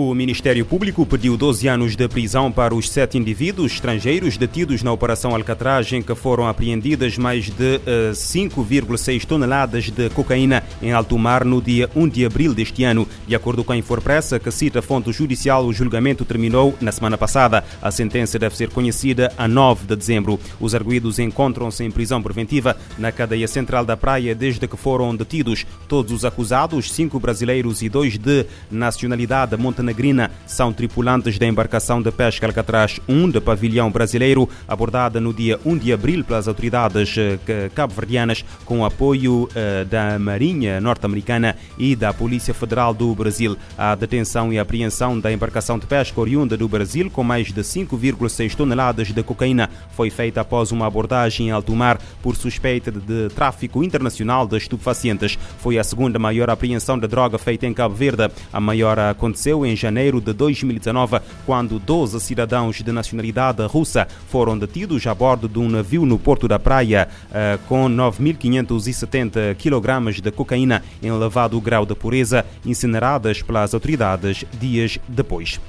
O Ministério Público pediu 12 anos de prisão para os sete indivíduos estrangeiros detidos na Operação Alcatraz, em que foram apreendidas mais de 5,6 toneladas de cocaína em alto mar no dia 1 de abril deste ano. De acordo com a Infopressa, que cita fonte judicial, o julgamento terminou na semana passada. A sentença deve ser conhecida a 9 de dezembro. Os arguídos encontram-se em prisão preventiva na cadeia central da praia desde que foram detidos. Todos os acusados, cinco brasileiros e dois de nacionalidade montenegrina, Negrina são tripulantes da embarcação de pesca Alcatraz 1 de pavilhão brasileiro, abordada no dia 1 de abril pelas autoridades eh, cabo-verdianas com apoio eh, da Marinha norte-americana e da Polícia Federal do Brasil. A detenção e apreensão da embarcação de pesca oriunda do Brasil com mais de 5,6 toneladas de cocaína foi feita após uma abordagem em alto mar por suspeita de tráfico internacional de estupefacientes. Foi a segunda maior apreensão de droga feita em Cabo Verde. A maior aconteceu em janeiro de 2019, quando 12 cidadãos de nacionalidade russa foram detidos a bordo de um navio no Porto da Praia uh, com 9.570 kg de cocaína em elevado grau de pureza, incineradas pelas autoridades dias depois.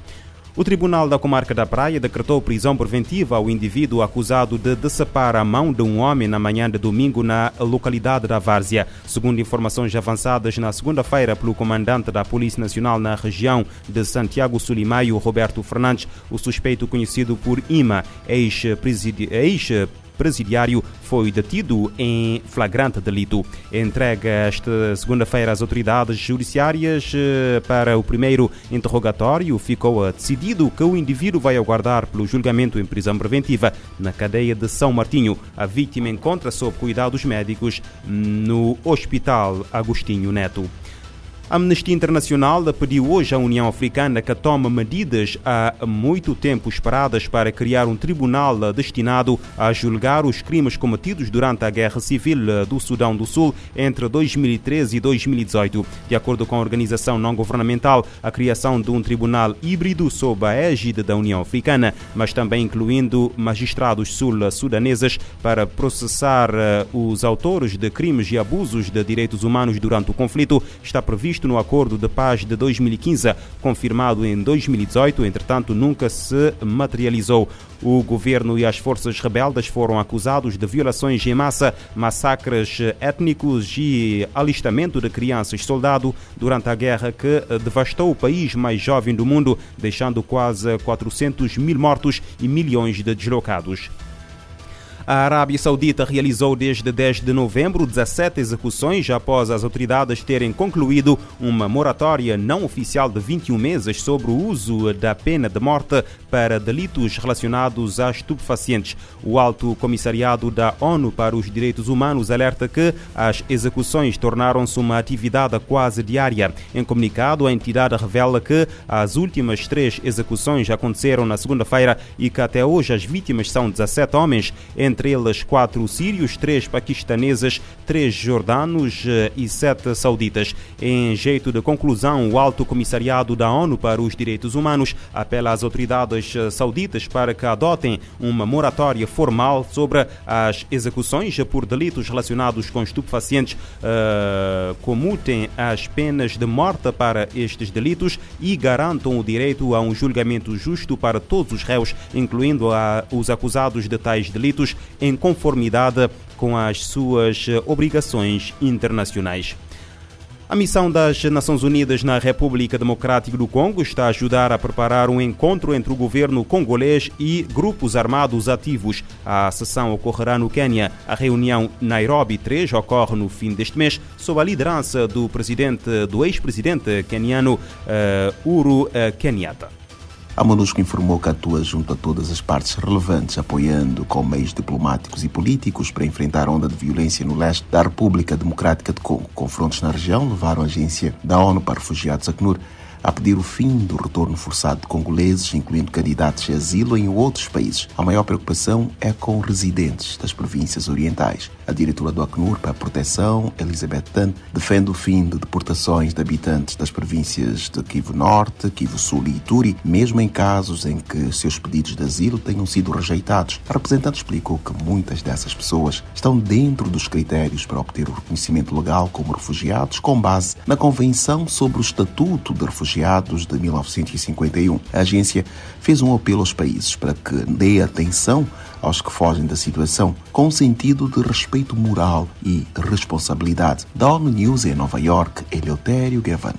O Tribunal da Comarca da Praia decretou prisão preventiva ao indivíduo acusado de decepar a mão de um homem na manhã de domingo na localidade da Várzea. Segundo informações avançadas na segunda-feira pelo comandante da Polícia Nacional na região de Santiago Sulimaio, Roberto Fernandes, o suspeito conhecido por IMA, ex-presidiário ex presidiário foi detido em flagrante delito. Entregue esta segunda-feira às autoridades judiciárias eh, para o primeiro interrogatório, ficou decidido que o indivíduo vai aguardar pelo julgamento em prisão preventiva na cadeia de São Martinho. A vítima encontra sob cuidados médicos no Hospital Agostinho Neto. A Amnistia Internacional pediu hoje à União Africana que tome medidas há muito tempo esperadas para criar um tribunal destinado a julgar os crimes cometidos durante a Guerra Civil do Sudão do Sul entre 2013 e 2018. De acordo com a organização não-governamental, a criação de um tribunal híbrido sob a égide da União Africana, mas também incluindo magistrados sul-sudaneses para processar eh, os autores de crimes e abusos de direitos humanos durante o conflito, está previsto previsto no Acordo de Paz de 2015, confirmado em 2018, entretanto nunca se materializou. O governo e as forças rebeldes foram acusados de violações em massa, massacres étnicos e alistamento de crianças soldado durante a guerra que devastou o país mais jovem do mundo, deixando quase 400 mil mortos e milhões de deslocados. A Arábia Saudita realizou desde 10 de novembro 17 execuções após as autoridades terem concluído uma moratória não oficial de 21 meses sobre o uso da pena de morte para delitos relacionados a estupefacientes. O Alto Comissariado da ONU para os Direitos Humanos alerta que as execuções tornaram-se uma atividade quase diária. Em comunicado, a entidade revela que as últimas três execuções aconteceram na segunda-feira e que até hoje as vítimas são 17 homens, entre eles quatro sírios, três paquistaneses, três jordanos eh, e sete sauditas. Em jeito de conclusão, o Alto Comissariado da ONU para os Direitos Humanos apela às autoridades eh, sauditas para que adotem uma moratória formal sobre as execuções por delitos relacionados com estupefacientes, uh, comutem as penas de morte para estes delitos e garantam o direito a um julgamento justo para todos os réus, incluindo a, os acusados de tais delitos, em conformidade com as suas obrigações internacionais. A missão das Nações Unidas na República Democrática do Congo está a ajudar a preparar um encontro entre o governo congolês e grupos armados ativos. A sessão ocorrerá no Quênia. A reunião Nairobi 3 ocorre no fim deste mês, sob a liderança do presidente, do ex-presidente queniano uh, Uhuru uh, Kenyatta. A MONUSCO informou que atua junto a todas as partes relevantes, apoiando com meios diplomáticos e políticos para enfrentar a onda de violência no leste da República Democrática de Congo. Confrontos na região levaram a agência da ONU para Refugiados, ACNUR, a pedir o fim do retorno forçado de congoleses, incluindo candidatos a asilo em outros países. A maior preocupação é com residentes das províncias orientais. A diretora do Acnur para a Proteção, Elizabeth Tan, defende o fim de deportações de habitantes das províncias de Kivu Norte, Kivu Sul e Ituri, mesmo em casos em que seus pedidos de asilo tenham sido rejeitados. A representante explicou que muitas dessas pessoas estão dentro dos critérios para obter o reconhecimento legal como refugiados com base na Convenção sobre o Estatuto de Refugiados de 1951. A agência fez um apelo aos países para que dê atenção aos que fogem da situação, com sentido de respeito moral e responsabilidade. Da ONU News em Nova York, Eleutério Gavan.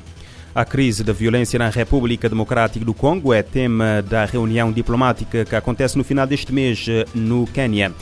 A crise da violência na República Democrática do Congo é tema da reunião diplomática que acontece no final deste mês no Quênia.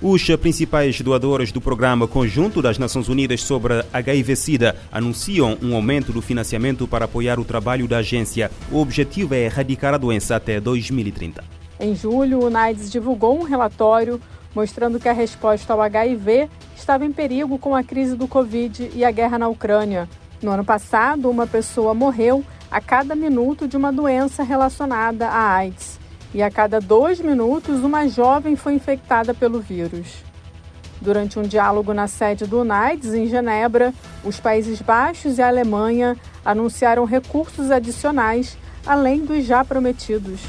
Os principais doadores do Programa Conjunto das Nações Unidas sobre HIV-Sida anunciam um aumento do financiamento para apoiar o trabalho da agência. O objetivo é erradicar a doença até 2030. Em julho, o NAIDS divulgou um relatório mostrando que a resposta ao HIV estava em perigo com a crise do Covid e a guerra na Ucrânia. No ano passado, uma pessoa morreu a cada minuto de uma doença relacionada à AIDS. E a cada dois minutos, uma jovem foi infectada pelo vírus. Durante um diálogo na sede do UNAIDS, em Genebra, os Países Baixos e a Alemanha anunciaram recursos adicionais, além dos já prometidos.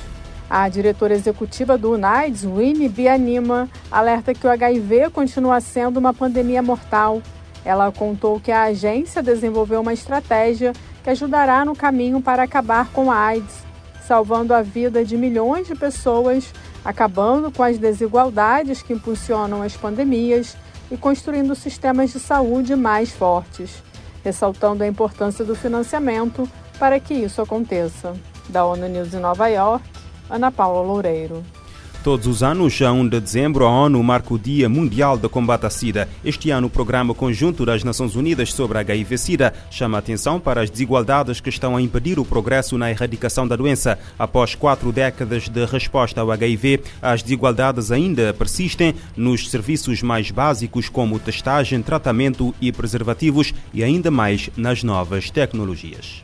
A diretora executiva do UNAIDS, Winnie Bianima, alerta que o HIV continua sendo uma pandemia mortal ela contou que a agência desenvolveu uma estratégia que ajudará no caminho para acabar com a AIDS, salvando a vida de milhões de pessoas, acabando com as desigualdades que impulsionam as pandemias e construindo sistemas de saúde mais fortes, ressaltando a importância do financiamento para que isso aconteça. Da ONU News em Nova York, Ana Paula Loureiro. Todos os anos, a 1 de dezembro, a ONU marca o Dia Mundial de Combate à SIDA. Este ano, o Programa Conjunto das Nações Unidas sobre HIV-SIDA chama a atenção para as desigualdades que estão a impedir o progresso na erradicação da doença. Após quatro décadas de resposta ao HIV, as desigualdades ainda persistem nos serviços mais básicos, como testagem, tratamento e preservativos, e ainda mais nas novas tecnologias.